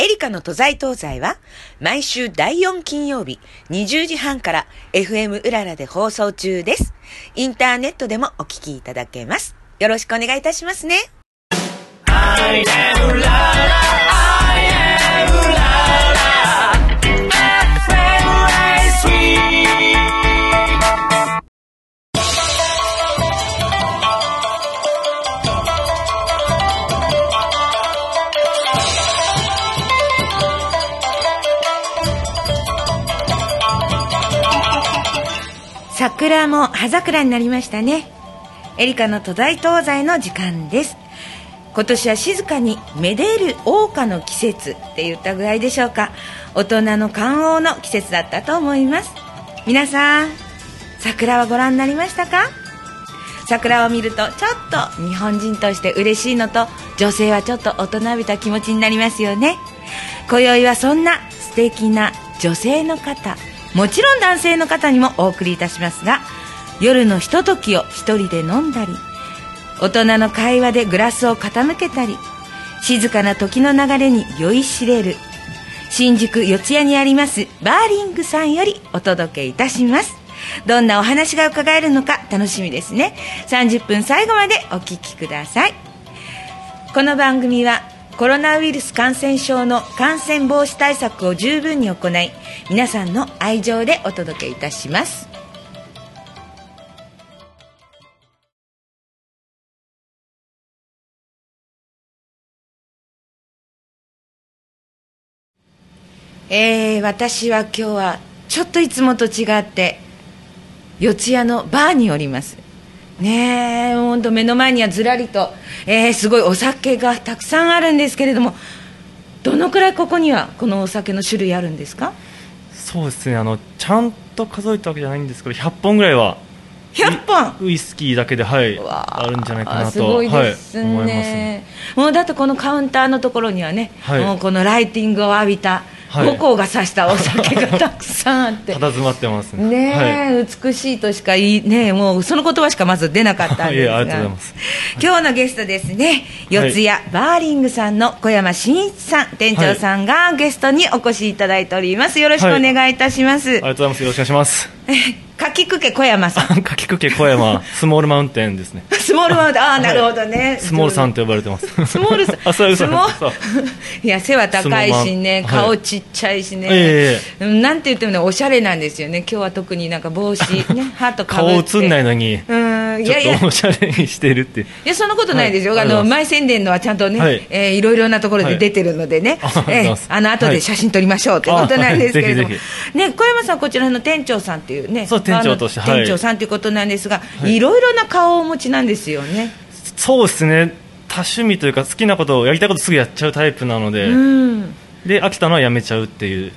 エリカの都在東西は毎週第4金曜日20時半から FM うららで放送中です。インターネットでもお聞きいただけます。よろしくお願いいたしますね。I am ララ I am ラ桜も葉桜になりましたね。エリカの都在東西の時間です。今年は静かにめでる桜花の季節って言ったぐらいでしょうか。大人の観桜の季節だったと思います。皆さん、桜はご覧になりましたか？桜を見るとちょっと日本人として嬉しいのと女性はちょっと大人びた気持ちになりますよね今宵はそんな素敵な女性の方もちろん男性の方にもお送りいたしますが夜のひとときを一人で飲んだり大人の会話でグラスを傾けたり静かな時の流れに酔いしれる新宿四谷にありますバーリングさんよりお届けいたします。どんなお話が伺えるのか楽しみですね。30分最後までお聞きください。この番組はコロナウイルス感染症の感染防止対策を十分に行い皆さんの愛情でお届けいたします。えー、私は今日はちょっといつもと違って四谷のバーにおります。ねえ本当目の前にはずらりと、えー、すごいお酒がたくさんあるんですけれどもどのくらいここにはこのお酒の種類あるんですか？そうですねあのちゃんと数えたわけじゃないんですけど100本ぐらいは100本ウイスキーだけではいあるんじゃないかなとすごいですね、はい、もうだってこのカウンターのところにはね、はい。もうこのライティングを浴びたはい。五光がさしたお酒がたくさんあって、佇まってますねはい。美しいとしか言いねえもうその言葉しかまず出なかったんですが。今日のゲストですね。四谷バーリングさんの小山真一さん店長さんがゲストにお越しいただいております。よろしくお願いいたします、ありがとうございます。よろしくお願いします かきくけ小山さん。かきくけ小山スモールマウンテンですね。スモールマウンテンああなるほどね、スモールさんと呼ばれてます。スモールさん。あそうそうスモーそう。いや背は高いしね顔ちっちゃいしね、えうんなんて言ってもねおしゃれなんですよね。今日は特になんか帽子ねハットかぶ顔って。映んないのに。うんいちょや。いやっとおしゃれにしてるって。いやそんなことないですよ、はい。あの前宣伝のはちゃんとね、はい。えーいろいろなところで出てるのでね、はいえーあの後で写真撮りましょうということなんですけれども、ね、小山さん、こちらの店長さんっていうね、そう店長として。店長さんということなんですが、はい。いろいろな顔をお持ちなんですよね。そうですね。多趣味というか好きなことをやりたいことすぐやっちゃうタイプなので、うんで飽きたのはやめちゃうっていう。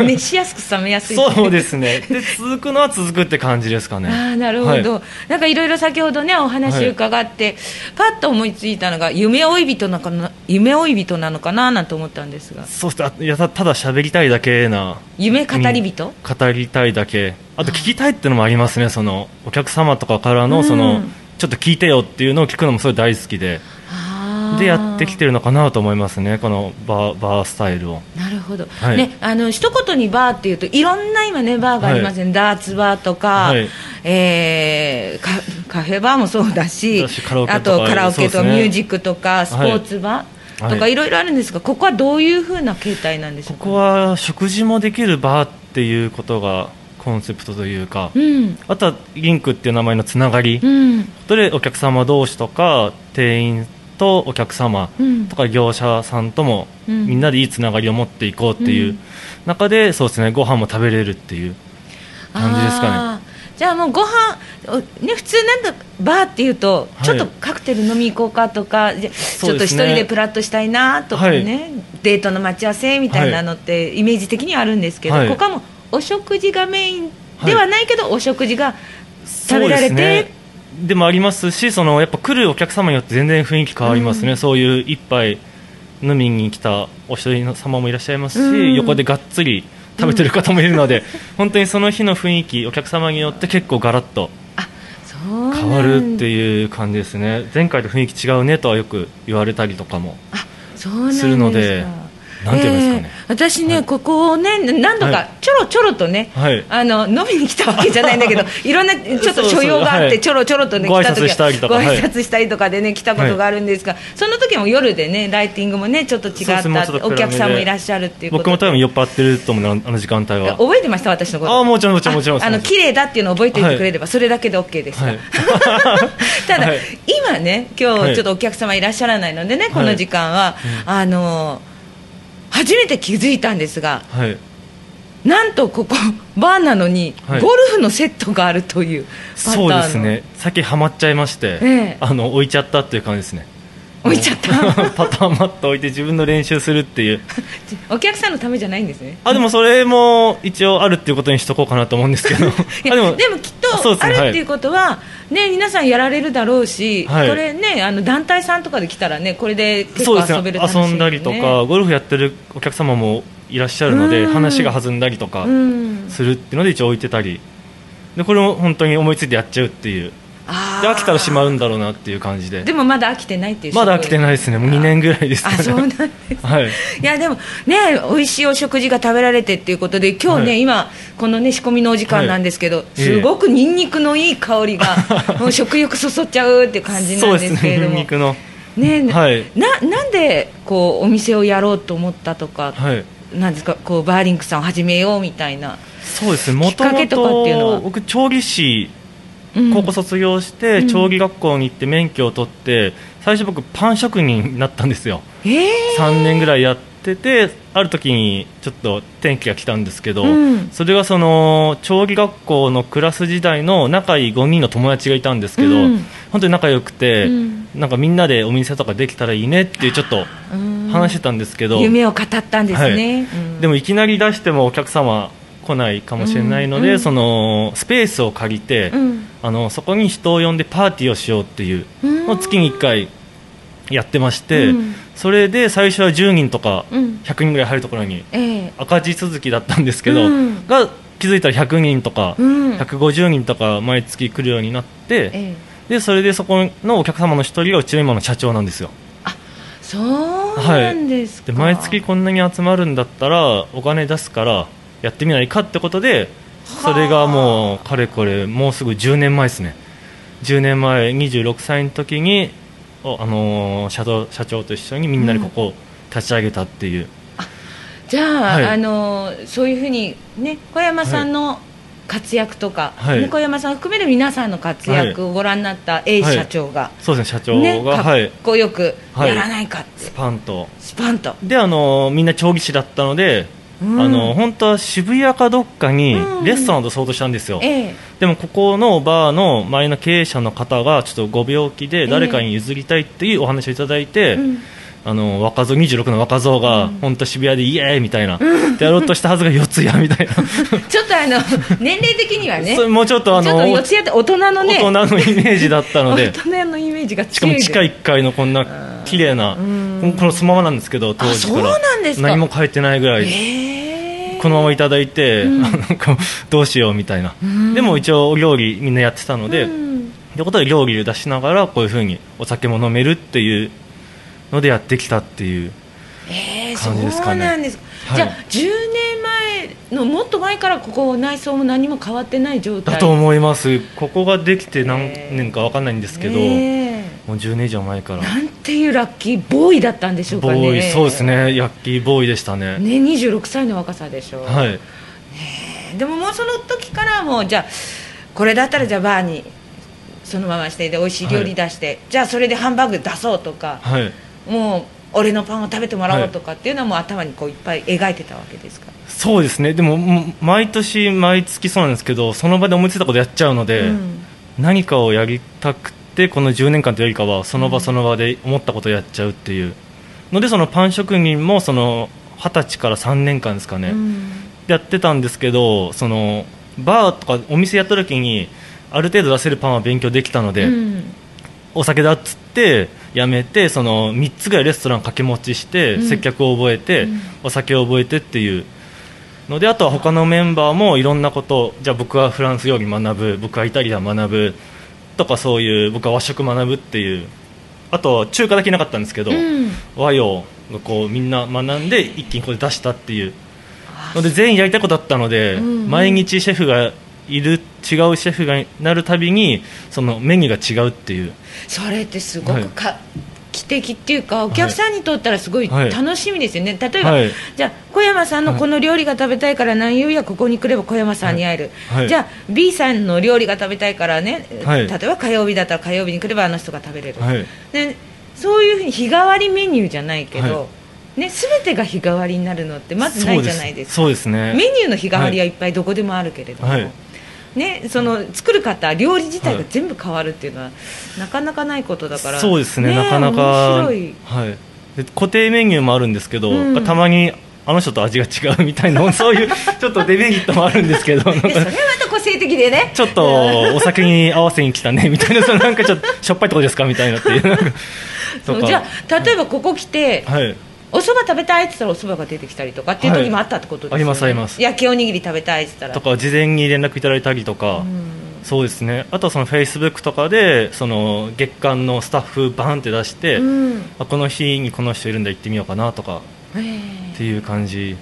熱しやすく冷めやすいそうですね。で続くのは続くって感じですかね。ああなるほど、はい。なんかいろいろ先ほどねお話伺って、パッと思いついたのが夢追い人なのかな夢追い人なのかななんて思ったんですが。そうです。あいやたただ喋りたいだけな。夢語り人、語りたいだけ。あと聞きたいっていうのもありますね。そのお客様とかからのその、うんちょっと聞いてよっていうのを聞くのもすごい大好きででやってきてるのかなと思いますねこのバーバースタイルを。なるほど、はい。ね、あの一言にバーっていうといろんな今ねバーがありますね、ダーツバーとか、はい。えーカカフェバーもそうだしあとカラオケとミュージックとかスポーツバーとか、はい。い、ろいろあるんですがここはどういうふうな形態なんでしょうか？ここは食事もできるバーっていうことがコンセプトというか、うん。あとはリンクっていう名前のつながり、うん。それでお客様同士とか店員とお客様うん。とか業者さんともうん。みんなでいいつながりを持っていこうっていううん。中でそうですねご飯も食べれるっていう感じですかね。じゃあもうご飯おね普通なんだバーっていうと、はい。ちょっとカクテル飲み行こうかとかじゃちょっと一人でプラッとしたいなとかね、デートの待ち合わせみたいなのってイメージ的にはあるんですけど、はい。ここはもうお食事がメインではないけど、お食事が食べられて、ねでもありますしそのやっぱ来るお客様によって全然雰囲気変わりますね、うん。そういう一杯飲みに来たお一人様もいらっしゃいますし、うん。横でがっつり食べてる方もいるので、本当にその日の雰囲気お客様によって結構ガラッと変わるってういう感じですね。前回と雰囲気違うねとはよく言われたりとかもするのでなんていうんですかね、えー私ね、はい。ここをね何度はい。かちょろちょろとね、はい。あの飲みに来たわけじゃないんだけど いろんなちょっと所用があってちょろちょろとねご挨来た時ご挨はい。拶したりとかでね来たことがあるんですが、その時も夜でねライティングもねちょっと違ったお客さんもいらっしゃるっていうこと僕も多分酔っ払ってると思うなあの時間帯は。覚えてました私のこと。あもちろんもちろんもちろんああの綺麗だっていうのを覚えておいてくれれば、それだけで OK です、はい。ただ、はい。今ね今はい日ちょっとお客様いらっしゃらないのでね、この時間は、うん。あの初めて気づいたんですがはい。なんとここ バーなのに、はい。ゴルフのセットがあるというパターンそうのですね。先ハマっちゃいまして、ええ。あの置いちゃったっていう感じですね置いちゃった。パターンマット置いて自分の練習するっていう。お客さんのためじゃないんですね。あでもそれも一応あるっていうことにしとこうかなと思うんですけど。いやあでもきっとあるっていうことは、ね、皆さんやられるだろうし、はい。これねあの団体さんとかで来たらねこれで結構遊べるね。遊んだりとかゴルフやってるお客様もいらっしゃるのでうん。話が弾んだりとかうん。するっていうので一応置いてたり。でこれも本当に思いついてやっちゃうっていうで飽きたらしまうんだろうなっていう感じで。でもまだ飽きてないっていうまだ飽きてないですね。もう2年ぐらいですかね。あそうなんですはい。いやでもね美味しいお食事が食べられてっていうことで今日ね、はい。今このね仕込みのお時間なんですけど、ええすごくニンニクのいい香りがもう食欲そそっちゃうっていう感じなん そうですねですけれどもニンニクの。ねはい。ななんでこうお店をやろうと思ったとか、はいなんですか？こうバーリンクさんを始めようみたいな、そうですね。もきっかけとかっていうのは？と僕調理師うん高校卒業しうん。て調理学校に行って免許を取って最初僕パン職人になったんですよ。えー。3年ぐらいやっててある時にちょっと転機が来たんですけど、うん。それがその調理学校のクラス時代の仲いい5人の友達がいたんですけど、うん。本当に仲良くて、うん。なんかみんなでお店とかできたらいいねっていうちょっとうん話してたんですけど、夢を語ったんですね、はい。うん。でもいきなり出してもお客様来ないかもしれないので、そのスペースを借りて、うんあのそこに人を呼んでパーティーをしようっていううん。のを月に1回やってまして、うん。それで最初は10人とかうん。100人ぐらい入るところにええ。赤字続きだったんですけど、うん。が気づいたら100人とか、うん。150人とか毎月来るようになって、ええ。でそれでそこのお客様の一人がうちの今の社長なんですよ。そうなんですか、で毎月こんなに集まるんだったらお金出すからやってみないかってことでそれがもうかれこれもうすぐ10年前ですね。10年前26歳の時におあのー社長社長と一緒にみんなでここを立ち上げたっていう、じゃあ,、はい。あのそういうふうにね小山さんの活躍とか、はい。山さん含める皆さんの活躍をご覧になった A はい。社長が、そうですね社長ね、が、かっはいこよくはい。やらないかって、スパンと。スパンと、であのーみんな調理師だったので、うんあの本当は渋谷かどっかにうん。レストランを出そうとしたんですよ、ええ。でもここのバーの前の経営者の方がちょっとご病気で誰かに譲りたいっていうお話をいただいて、うん。あの若造26の若造がうん。本当渋谷でイエーイみたいな、でやろうとしたはずが四谷みたいな。ちょっとあの年齢的にはねもうちょっとあのと四ツ谷って大人のね。大人のイメージだったので。大人のイメージがしかも地下1階のこんな綺麗なうん。このそのままなんですけど当時から。あそうなんですか？何も変えてないぐらい、ええこのままいただいて、うん。なんかどうしようみたいな、うん。でも一応お料理みんなやってたので、うん。ということで料理を出しながらこういうふうにお酒も飲めるっていうのでやってきたっていうえー、感じですかね。そうなんですか、はい。じゃあ10年前のもっと前からここ内装も何も変わってない状態。だと思います。ここができて何年か分かんないんですけど、えもう10年以上前から。ーなんていうラッキーボーイだったんでしょうかボねーイそうですね。ヤッキーボーイでしたね。ね26歳の若さでしょう、はい。でももうその時からもうじゃあこれだったらじゃあバーにそのまましてで美味しい料理出して、じゃあそれでハンバーグ出そうとかはい。もう俺のパンを食べてもらおうとかっていうのはもう頭にこういっぱい描いてたわけですか？そうですね。でも毎年毎月そうなんですけどその場で思いついたことやっちゃうので、うん。何かをやりたくてこの10年間というよりかはその場その場で思ったことをやっちゃうっていう。のでそのパン職人もその20歳から3年間ですかね、うん。やってたんですけどそのバーとかお店やった時にある程度出せるパンは勉強できたので、うん。お酒だっつってやめてその3つぐらいレストラン掛け持ちして、うん。接客を覚えて、うん。お酒を覚えてっていうのであとは他のメンバーもいろんなことをじゃあ僕はフランス料理学ぶ僕はイタリアン学ぶとかそういう僕は和食学ぶっていう。あと中華だけなかったんですけど、うん。和洋がこうみんな学んで一気にここで出したっていう。ので全員やりたいことだったので、うんうん。毎日シェフがいる違うシェフがなるたびにそのメニューが違うっていう。それってすごくか、奇跡っていうかお客さんにとったらすごいはい。楽しみですよね、例えば、はい。じゃあ小山さんのこの料理が食べたいから何曜日はここに来れば小山さんに会える、はい。はい。じゃあ B さんの料理が食べたいからね、はい。例えば火曜日だったら火曜日に来ればあの人が食べれる、はい。でそういうふうに日替わりメニューじゃないけど、はね、全てが日替わりになるのってまずないじゃないですか。そうですね。メニューの日替わりはいっぱいどこでもあるけれども、はいね、その作る方料理自体がはい全部変わるっていうのは、なかなかないことだから。そうですねなかなか。面白い。はい、で固定メニューもあるんですけど、うん。たまにあの人と味が違うみたいな そういうちょっとデメリットもあるんですけどそれはまた個性的でね。ちょっとお酒に合わせに来たねみたいなそのなんかちょっとしょっぱいとこですかみたいなっていう じゃあ例えばここ来て、はいお蕎麦食べたいって言ったらお蕎麦が出てきたりとかっていう時もあったってことですよね、はいありますあります。焼きおにぎり食べたいって言ったら。とか事前に連絡いただいたりとか、そうですね。あとはそのフェイスブックとかでその月間のスタッフバーンって出して、うん。あこの日にこの人いるんだ行ってみようかなとか。っていう感じ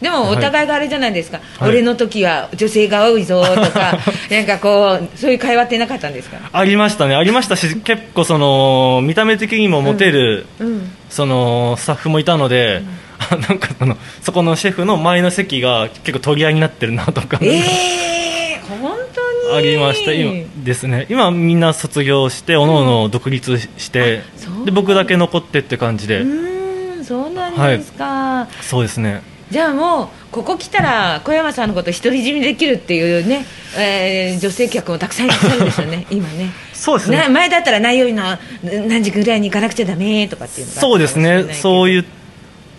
でもお互いがあれじゃないですか、はい。俺の時は女性が多いぞとか なんかこうそういう会話ってなかったんですか？ありましたね。ありましたし結構その見た目的にもモテる、うん。そのスタッフもいたので、あなんかそのそこのシェフの前の席が結構取り合いになってるなとか、ええ本当に。ありました。今ですね。今みんな卒業しておのおの独立して、で僕だけ残ってって感じで、うーんそうなんですか、そうですねじゃあもうここ来たら小山さんのこと独り占めできるっていうね、えー女性客もたくさんいらっしゃるんですよね 今ね。そうですね。な前だったら何曜日の何時ぐらいに行かなくちゃダメとかっていうのがあそうですね。そうういう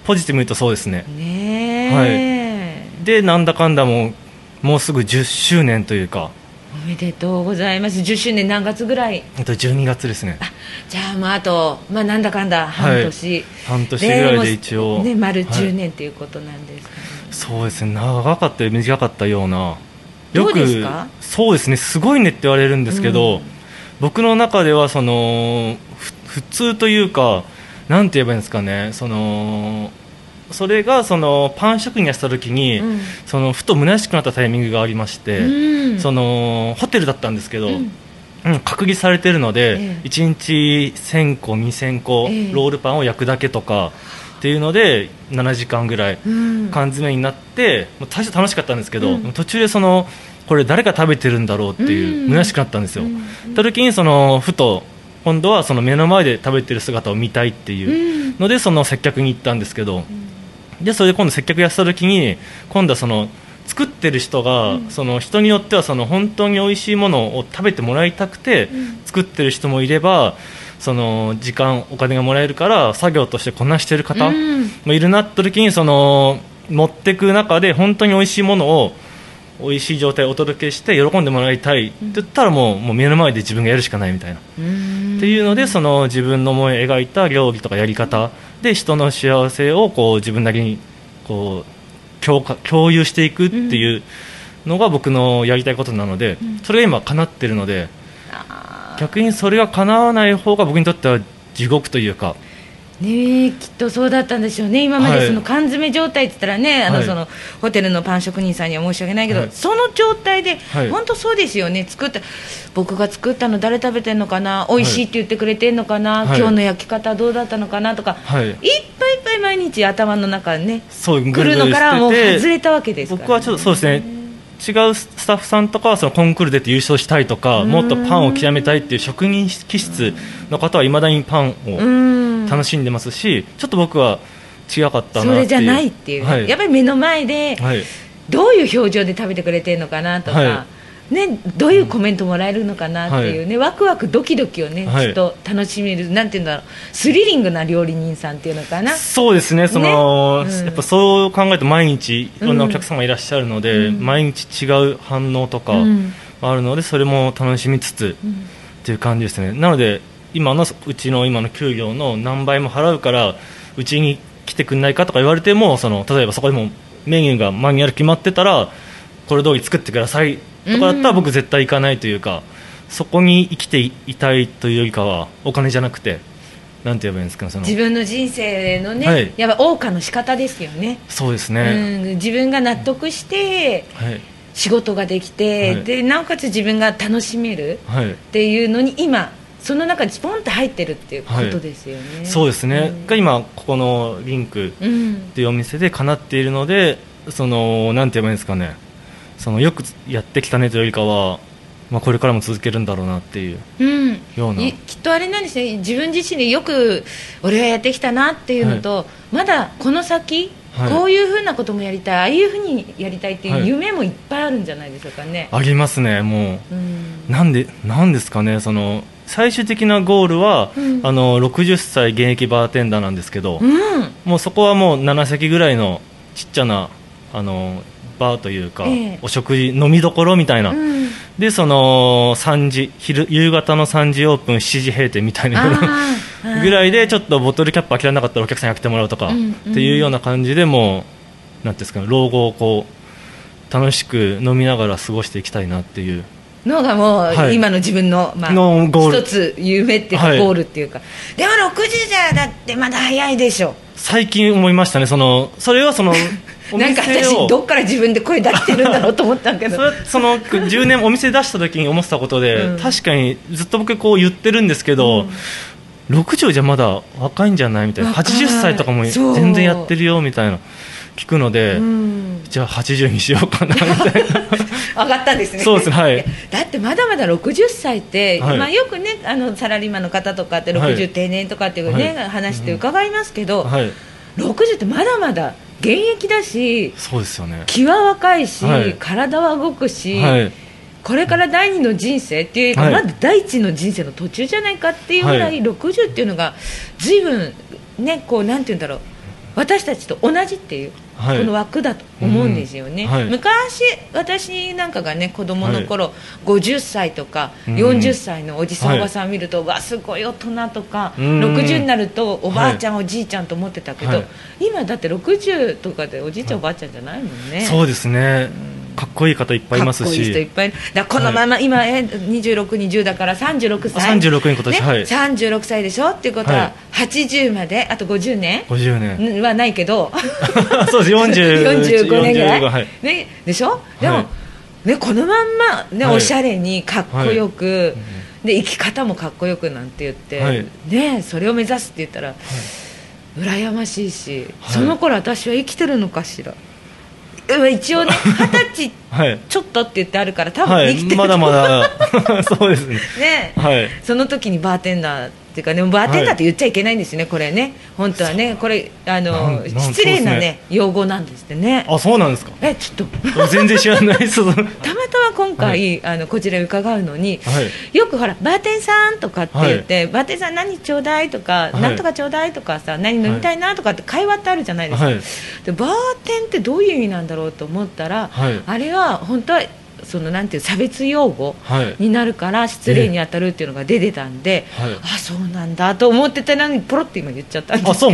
ポジティブに言うとそうですね。ねえ、でなんだかんだもうもうすぐ10周年というかおめでとうございます。10周年何月ぐらい？あと12月ですね。じゃあまああと、まあ、なんだかんだ半年、半年ぐらいで一応。ね丸はい。10年ということなんですかね、そうですね。長かったり短かったような。どうですか？そうですね。すごいねって言われるんですけど、うん。僕の中ではそのふ普通というかなんて言えばいいんですかね。そのそれがそのパン職人やってた時に、うん。そのふと虚しくなったタイミングがありまして、うん。そのホテルだったんですけど、うん。うん隔離されてるので、ええ。1日1000個、2000個、ええ。ロールパンを焼くだけとかっていうので7時間ぐらいうん。缶詰になって、もう最初楽しかったんですけど、うん。途中でそのこれ誰が食べてるんだろうっていう、うん。虚しくなったんですよ、うん。た時にそのふと今度はその目の前で食べてる姿を見たいっていうので、その接客に行ったんですけど、でそれで今度接客やってた時に今度はその作ってる人が、その人によってはその本当に美味しいものを食べてもらいたくて作ってる人もいればその時間お金がもらえるから作業としてこなしてる方うん。もいるなって時にその持ってく中で本当に美味しいものを美味しい状態でお届けして喜んでもらいたい。って言ったらもうもう目の前で自分がやるしかないみたいな。うん。っていうのでその自分の思い描いた料理とかやり方。で人の幸せをこう自分なりにこう共か共有していくっていうのが僕のやりたいことなので、それが今叶ってるのであ逆にそれが叶わない方が僕にとっては地獄というかーねえきっとそうだったんでしょうね。今まはい。でその缶詰状態って言ったらね、あのはい。そのホテルのパン職人さんには申し訳ないけど、はい。その状態で、はい。本当そうですよね。作った僕が作ったの誰食べてんのかな？美味しいって言ってくれてんのかな、はい。今日の焼き方どうだったのかな？とか、はい。いっぱいいっぱい毎日頭の中にねそうぐ来るのからもう外れたわけですから、僕はちょっとそうですね。違うスタッフさんとかはそのコンクール出て優勝したいとかもっとパンを極めたいっていう職人気質の方はいまだにパンをうん楽しんでますし、ちょっと僕は違かったなっていう。それじゃないっていう、はい。やっぱり目の前ではい。どういう表情で食べてくれてるのかなとか、はね、どういうコメントもらえるのかなっていうね、ワクワクドキドキをね、はい。きっと楽しめるなんていうんだろうスリリングな料理人さんっていうのかな。そうですねそのね。うん。やっぱそう考えると毎日いろんなお客様いらっしゃるので、うん。毎日違う反応とかうん。あるので、それも楽しみつつっていう感じですね。なので今のうちの今の給料の何倍も払うからうちに来てくんないかとか言われてもその例えばそこでもメニューがマニュアル決まってたらこれ通り作ってくださいとかだったらうん。僕絶対行かないというか、そこに生きていたいというよりかはお金じゃなくてなんて言えばいいんですかその。自分の人生のね、はい。やっぱ謳歌の仕方ですよね。そうですね、うん、自分が納得してはい。仕事ができて、はい。でなおかつ自分が楽しめるはい。っていうのに今その中にスポンと入ってるっていうことですよね、そうですね、うん。が今ここのリンクうんっていうお店で叶っているのでそのなんて言えばいいんですかね。そのよくやってきたねというよりかは、まあ、これからも続けるんだろうなっていううん、ような。いきっとあれなんですね。自分自身でよく俺はやってきたなっていうのと、まだこの先、はい。こういうふうなこともやりたいああいうふうにやりたいっていうはい。夢もいっぱいあるんじゃないでしょうかね、ありますねもう。ん。うなんでなんですかねその最終的なゴールは、うん。あの60歳現役バーテンダーなんですけど、うん。もうそこはもう7席ぐらいのちっちゃなあのバーというか、ええ。お食事飲みどころみたいな、うん。でその3時昼夕方の3時オープン7時閉店みたいなぐらいでちょっとボトルキャップ開けられなかったらお客さんに開けてもらうとか、うんうん。っていうような感じでもうなんですかね老後をこう楽しく飲みながら過ごしていきたいなっていうのがもう、はい。今の自分の,、まあ、一つ夢っていうか、はい。ゴールっていうか。でも60じゃだってまだ早いでしょ。最近思いましたねそのそれはそのお なんか私どっから自分で声出してるんだろうと思ったけど。それその10年お店出した時に思ってたことで、うん。確かにずっと僕こう言ってるんですけど、60じゃまだ若いんじゃないみたいな。若い。80歳とかも全然やってるよみたいな聞くので、うん。じゃあ80にしようかなみたいな。上がったんですね。そうですはい。やだってまだまだ60歳って、はい。まあ、よくねあのサラリーマンの方とかってはい。60定年とかっていうね、はい。話って伺いますけど、はい。60ってまだまだ現役だしそうですよね。気は若いし、はい。体は動くし、はい。これから第二の人生っていうか、はい。まだ第一の人生の途中じゃないかっていうぐらはい。い、60っていうのが随分ねこうなんて言うんだろう。私たちと同じっていう、はい。この枠だと思うんですよね、うんはい。昔私なんかがね子供の頃、50歳とかうん。40歳のおじさん、はいおばさん見るとわすごい大人とか、うん。60になるとおばあちゃん、おじいちゃんと思ってたけど、はい。今だって60とかでおじいちゃん、おばあちゃんじゃないもんね。そうですねかっこいい方いっぱいいますし。ぱいいるだこのまま、今え26、20だから36歳。あ36に今年ねはい36歳でしょっていうことは、はい。80まであと50年50年はないけど。そうです。40 45年ぐらい、45はい。ね、でしょ？でも、はい。ね、このまんま、ねはい。おしゃれにかっこよく、で生き方もかっこよくなんて言って、はい。ね、それを目指すって言ったら、羨ましいし、はい。その頃私は生きてるのかしら。うん一応ね 二十歳はいちょっとって言ってあるから多はい分生きてる、まだまだ。そうですね。ね、はい。その時にバーテンダーっていうかねバーテンダーって言っちゃいけないんですよね、これね。本当はね。これあの失礼なね用語なんですってね。あそうなんですか？えちょっと。全然知らない。ですはいたまたま今回、あのこちら伺うのに、はい。よくほらバーテンさんとかって言って、バーテンさん何ちょうだいとか、はい。なんとかちょうだいとかさ何飲みたいなとかって会話ってあるじゃないですか、はい。でバーテンってどういう意味なんだろうと思ったら、はい。あれは本当はそのなんていう差別用語はい。になるから失礼に当たるっていうのが出てたんで、はい。あそうなんだと思ってたのにポロって今言っちゃったんですあそ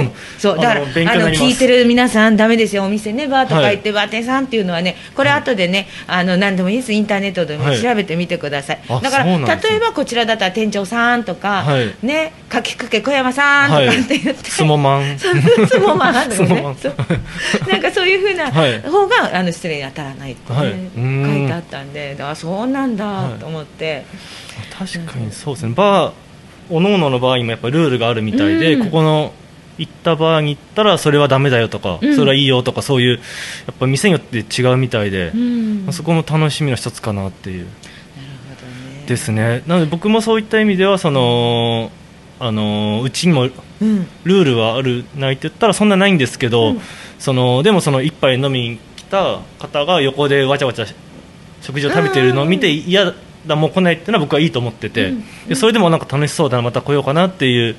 うだからあの聞いてる皆さんダメですよお店ねバーとかはい行って、バーテンさんっていうのはねこれ後でねあの何でもいいです。インターネットでもはい調べてみてください、あだから例えばこちらだったら店長さんとか、はい。ねかきくけ小山さんとかって言って、スモマンそうスモマンとかスモマンねなんかそういうふうなはい。方があの失礼に当たらないって、ね書いてあったんであそうなんだと思って、確かにそうですね。バーおのののバーにもやっぱルールがあるみたいで、うん。ここの行ったバーに行ったらそれはダメだよとか、うん。それはいいよとかそういうやっぱ店によって違うみたいで、うん。まあそこも楽しみの一つかなっていう。なるほどね。ですね。なので僕もそういった意味ではそのあのうちにもうん。ルールはあるないって言ったらそんなないんですけど、うんそのでもその一杯飲みに来た方が横でわちゃわちゃ食事を食べてるのを見て嫌だもう来ないっていうのは僕はいいと思ってて、うん。でそれでもなんか楽しそうだなまた来ようかなっていう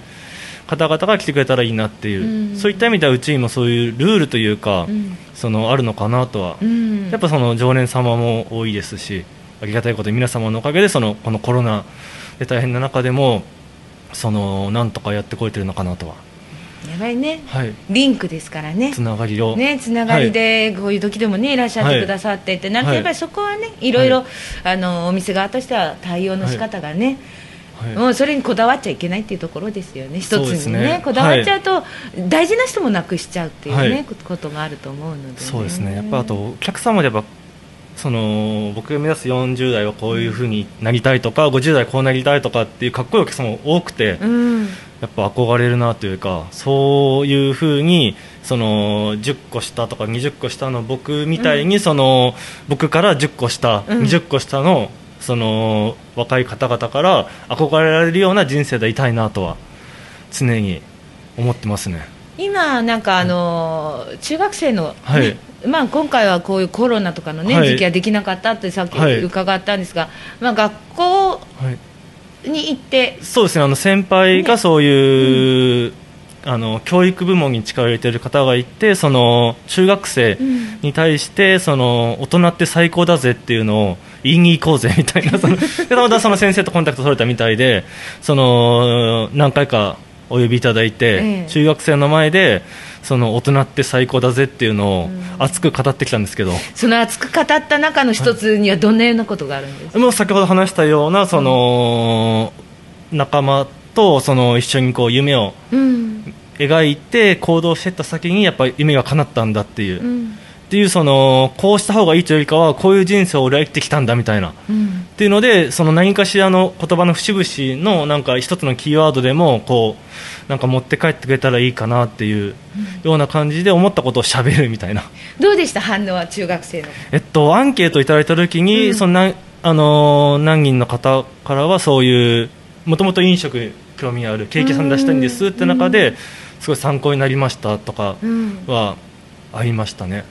方々が来てくれたらいいなっていう、うん。そういった意味ではうちにもそういうルールというか、うん。そのあるのかなとは、うん。やっぱその常連様も多いですしありがたいことに皆様のおかげでそのこのコロナで大変な中でもそのなんとかやってこれてるのかなとは、やばいね。はい、リンクですからね。つながりを、ね、つながりでこういう時でもねいらっしゃってくださってってなるとはいやっぱりそこはねいろいろあのお店側としては対応の仕方がねはい。もうそれにこだわっちゃいけないっていうところですよね一つにね。ねこだわっちゃうと、大事な人もなくしちゃうっていうね、はい。ことがあると思うので、ね、そうですね。やっぱあとお客様でやっぱその僕が目指す40代はこういうふうになりたいとか50代こうなりたいとかっていうかっこいいお客様も多くて、うん。やっぱ憧れるなというかそういうふうにその10個下とか20個下の僕みたいに、その僕から10個下、うん。20個下のその若い方々から憧れられるような人生でいたいなとは常に思ってますね。今なんかあのー中学生の、ねはいまあ、今回はこういうコロナとかの、ねはい。時期はできなかったってさっきはい。伺ったんですが、まあ、学校はい。に行ってそうですねあの先輩がそういう、あの教育部門に力を入れている方がいてその中学生うん。に対してその大人って最高だぜっていうのを言いに行こうぜみたいな そのでたまたまその先生とコンタクト取れたみたいでその何回かお呼びいただいて、ええ。中学生の前でその大人って最高だぜっていうのを熱く語ってきたんですけど、その熱く語った中の一つにはどんなようなことがあるんですか、もう先ほど話したようなその、仲間とその一緒にこう夢をうん。描いて行動していった先にやっぱり夢が叶ったんだっていう、っうんていうそのこうした方がいいというよりかはこういう人生を俺は生きてきたんだみたいな。っうん。ていうのでその何かしらの言葉の節々のなんか一つのキーワードでもこうなんか持って帰ってくれたらいいかなっていうような感じで思ったことをしゃべるみたいな。どうでした？反応は中学生の。えっと、アンケートをいただいたときに、うん。そのなあのー何人の方からはそういうもともと飲食に興味あるケーキ屋さん出したいんですって中で、すごい参考になりましたとかうん。はありましたね、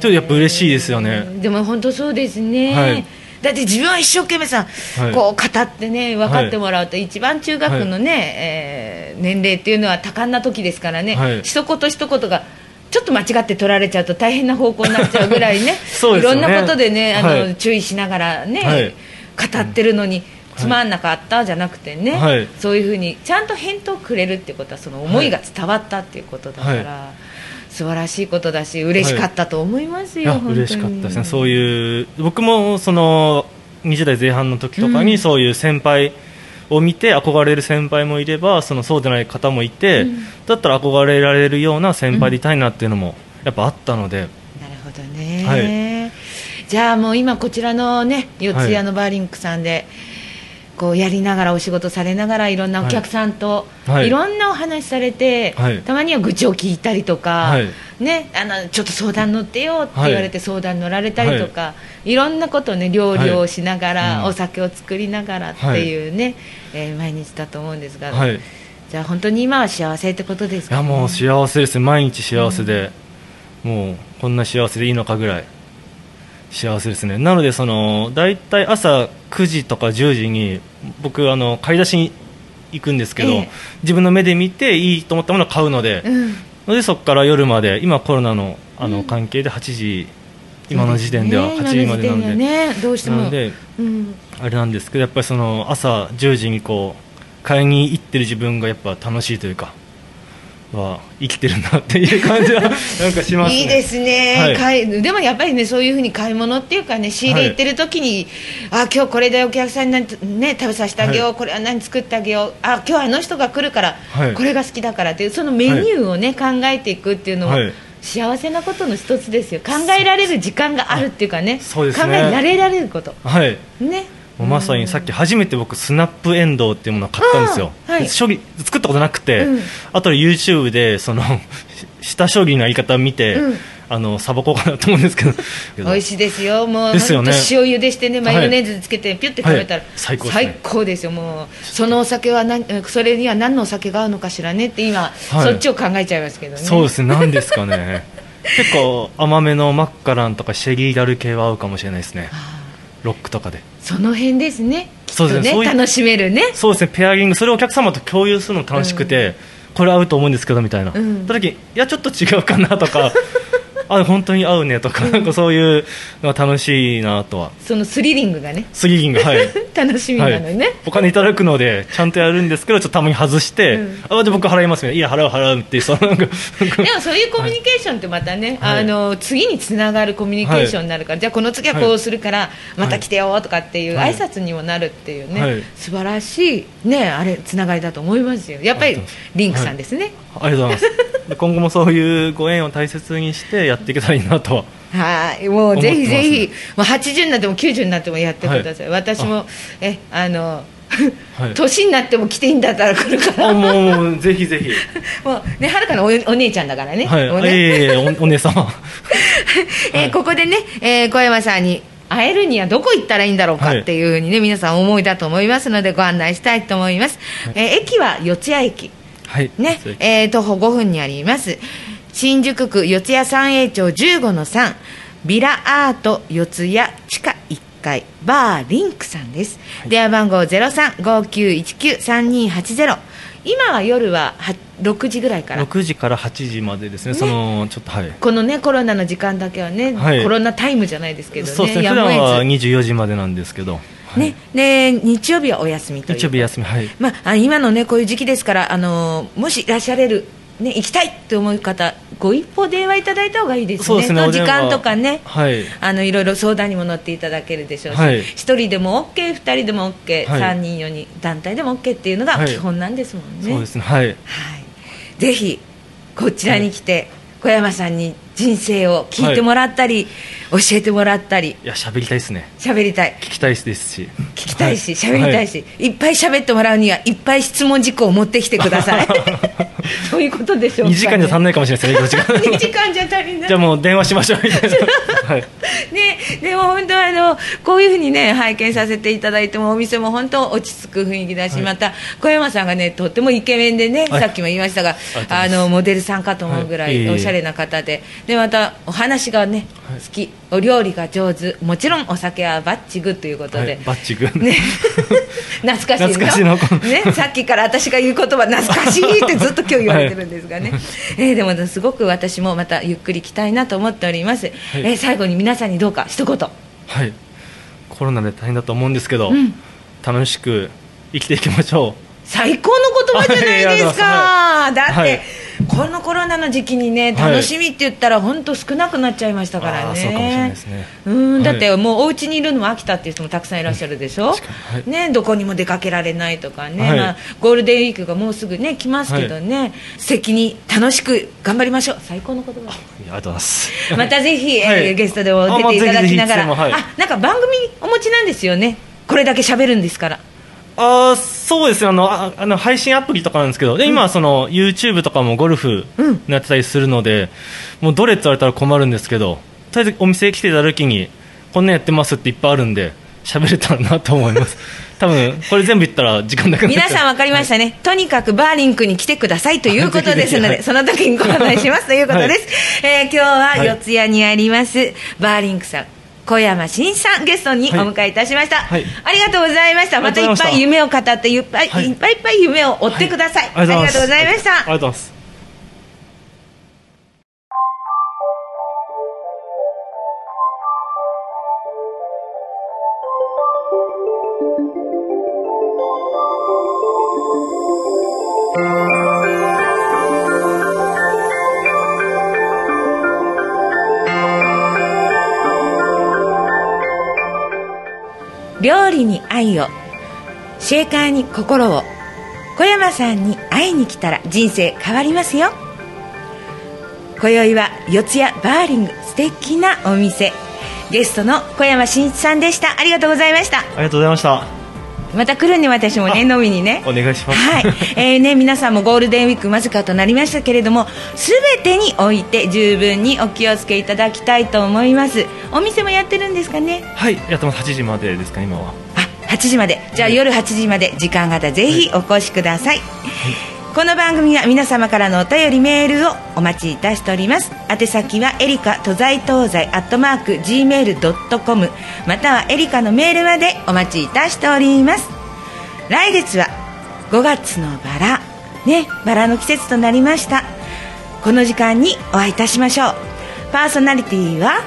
ちょっとやっぱ嬉しいですよね、でも本当そうですね、はい。だって自分は一生懸命さ、はい。こう語ってね分かってもらうと、一番中学のね、えー年齢っていうのは多感な時ですからね、はい。一言一言がちょっと間違って取られちゃうと大変な方向になっちゃうぐらいね。そうですよね。いろんなことでねあの、はい。注意しながらね、はい。語ってるのに。つまんなかったじゃなくてね、はい。そういうふうにちゃんと返答をくれるってことはその思いが伝わったっていうことだから、は素晴らしいことだし嬉しかったと思いますよ、い。や本当に。嬉しかったですね。そういう僕もその20代前半の時とかうん。にそういう先輩を見て憧れる先輩もいればそのそうでない方もいて、うん。だったら憧れられるような先輩でいたいなっていうのもやっぱあったので、なるほどね、はじゃあもう今こちらのね四谷のバーリンクさんで、こうやりながらお仕事されながらいろんなお客さんと、はい。い、ろんなお話されて、はい。たまには愚痴を聞いたりとか、はい。ね、あのちょっと相談乗ってよって言われて相談乗られたりとか、い、ろんなことね料理をしながら、お酒を作りながらっていうね、えー毎日だと思うんですが、じゃあ本当に今は幸せってことですか、ね、やもう幸せです。ね毎日幸せで、もうこんな幸せでいいのかぐらい幸せですね。なのでその大体朝9時とか10時に僕あの買い出しに行くんですけど、ええ。自分の目で見ていいと思ったものを買うので、うん。のでそこから夜まで今コロナのあのうん。関係で8時、今の時点では8時までなんで、ねどうしても。なのでうん。あれなんですけどやっぱりその朝10時にこう買いに行ってる自分がやっぱ楽しいというかは生きてるなっていう感じは なんかしますね。いいですね、はい。買いでもやっぱりねそういうふうに買い物っていうかね仕入れ行ってる時に、あ今日これでお客さんに何、ね、食べさせてあげよう、はい。これは何作ってあげようあ今日あの人が来るから、はい。これが好きだからっていうそのメニューをね、考えていくっていうのも、はい。幸せなことの一つですよ。考えられる時間があるっていうかねね。考えられられること。はい。ねもうまさにさっき初めて僕スナップエンドウっていうものを買ったんですよ、はい。で処理作ったことなくて、うん。あとで YouTube でその 下処理のやり方を見て、うん。あのサボこうかなと思うんですけど。美味しいですよ、もうですよね。塩茹でしてね、マヨネーズつけて、ピュって食べたら、はい。最高ですね。最高ですよ、もう、そのお酒は何、それには何のお酒が合うのかしらねって、今、そっちを考えちゃいますけどね。そうですね。何ですかね。結構甘めのマッカランとかシェリーダル系は合うかもしれないですね。ロックとかでその辺ですね、そうですね。そういう楽しめるね。そうですね。ペアリング。それをお客様と共有するの楽しくて、これ合うと思うんですけどみたいな、うん。た時いやちょっと違うかなとかあ本当に合うねとかなんかそういうのが楽しいなとは。そのスリリングがね。スリリングはい。楽しみなのよね、はい、お金いただくのでちゃんとやるんですけどちょっとたまに外して、うん。あじゃあ僕払いますねいや払う払うっていうそのなんか でもそういうコミュニケーションってまたね、はい。あの次につながるコミュニケーションになるから、じゃあこの次はこうするから、また来てよとかっていうはい。挨拶にもなるっていうね、はい。素晴らしいねあれつながりだと思いますよ。やっぱりリンクさんですね。ありがとうございます。で今後もそういうご縁を大切にしてやっていけたらいいなと。ははいもうぜひぜひ、まあ、80になっても90になってもやってください、私もえあの、はい。年になっても来ていいんだったら来るから。あもうぜひぜひ。もうねはるかのおお姉ちゃんだからね,、はい。ね。いえおお姉様。えーここでね、えー小山さんに会えるにはどこ行ったらいいんだろうかはい。っていうふうにね、皆さん思いだと思いますのでご案内したいと思います、えー駅は四谷駅はい。ね、えー徒歩5分にあります。新宿区四谷三栄町15の3ビラアート四谷地下1階。バーリンクさんです、電話番号0359193280今は夜はは6時ぐらいから。6時から8時までですね。そのちょっとはい。このねコロナの時間だけはね、はい。コロナタイムじゃないですけどね。そうですね。普段は得24時までなんですけど、ずねで日曜日はお休みという日曜日休みはい。まあ、あ今のねこういう時期ですから、あのーもしいらっしゃれる、ね、行きたいと思う方ご一報電話いただいた方がいいですね。そうですねの時間とかね。はい。あのいろいろ相談にも乗っていただけるでしょうし、はい。一人でも OK、二人でも OK、はい。三人、四人、団体でも OK っていうのがはい。基本なんですもんね。そうですねはい。はい、ぜひこちらに来て、小山さんに人生を聞いてもらったり、教えてもらったり。いや喋りたいですね。喋りたい。聞きたいですし。聞きたいしは喋、りたいし、い、っぱい喋ってもらうにはいっぱい質問事項を持ってきてください。そういうことでしょうか、ね、2時間じゃ足んないかもしれないですね4時間。2時間じゃ足りない。じゃあもう電話しましょう。みたいなはい。ね、でも本当あのこういうふうにね拝見させていただいてもお店も本当落ち着く雰囲気だし、はい。また小山さんがねとってもイケメンでね、はい。さっきも言いましたがあのモデルさんかと思うぐらはい。おしゃれな方で、でまたお話がね、はい。好きお料理が上手。もちろんお酒はバッチグーということで、はいバッチグ。ね、懐かしいの懐かしいのね、さっきから私が言う言葉懐かしいってずっと今日言われてるんですがね、えーでもすごく私もまたゆっくり来たいなと思っております、えー最後に皆さんにどうか一言。はい。コロナで大変だと思うんですけど、うん。楽しく生きていきましょ最高の言葉じゃないですか、はい。だって、はいこのコロナの時期にねはい。楽しみって言ったら本当少なくなっちゃいましたからね。そうかもしれないですね。うんだってはもうお家にいるのも飽きたっていう人もたくさんいらっしゃるでしょ、はいね、どこにも出かけられないとかね、はい。まあ、ゴールデンウィークがもうすぐね来ますけどね、素敵に楽しく頑張りましょう。最高の言葉。ありがとうございます。またぜひ、えーはいゲストでも出ていただきながら。あ,、あまあぜひぜひいつでもはい。なんか番組お持ちなんですよね。これだけ喋るんですからあーそうですねあのああの配信アプリとかなんですけどで今はその YouTube とかもゴルフうん。やってたりするので、もうどれって言われたら困るんですけどとりあえずお店来ていた時にこんなんやってますっていっぱいあるんで喋れたらなと思います。多分これ全部言ったら時間なく皆さん分かりましたね、とにかくバーリンクに来てくださいということですので、はい。その時にご案内しますということです、えー今日ははい。四谷にあります、バーリンクさん小山真さんゲストにおはい。迎えいたしました、はい。ありがとうございました。また。いっぱい夢を語っていっぱい、はいい、っぱいいっぱい夢を追ってください、ありがとうございました、ありがとうございます理に愛をシェーカーに心を小山さんに会いに来たら人生変わりますよ。今宵は四谷バーリング素敵なお店。ゲストの小山真一さんでした。ありがとうございました。ありがとうございました。また来るね私もね飲みにね。お願いします。はい、えーね、皆さんもゴールデンウィーク間近となりましたけれども全てにおいて十分にお気をつけいただきたいと思います。お店もやってるんですかね？はいやってます。8時までですか今は。あ8時まで。じゃあ夜8時まで時間があったらぜひお越しください、この番組は皆様からのお便りメールをお待ちいたしております。宛先はエリカ都在東西アットマーク Gmail.com またはエリカのメールまでお待ちいたしております。来月は5月のバラ。ねバラの季節となりました。この時間にお会いいたしましょう。パーソナリティは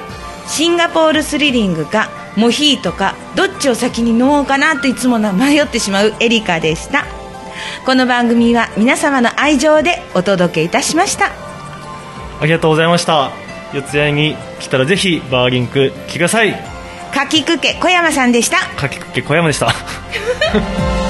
シンガポールスリリングかモヒートかどっちを先に飲もうかなといつも迷ってしまうエリカでした。この番組は皆様の愛情でお届けいたしました。ありがとうございました。四谷に来たらぜひバーリンク来てください。かきくけ小山さんでした。かきくけ小山でした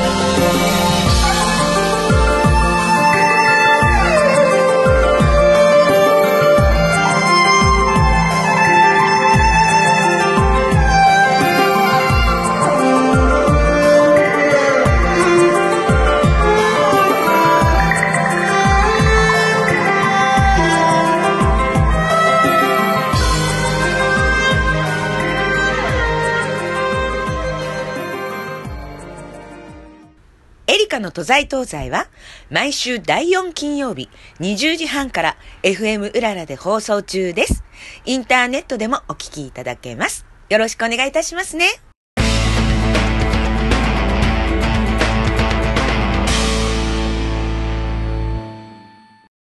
の都在東西は毎週第4金曜日20時半から FM うららで放送中です。インターネットでもお聞きいただけます。よろしくお願いいたしますね。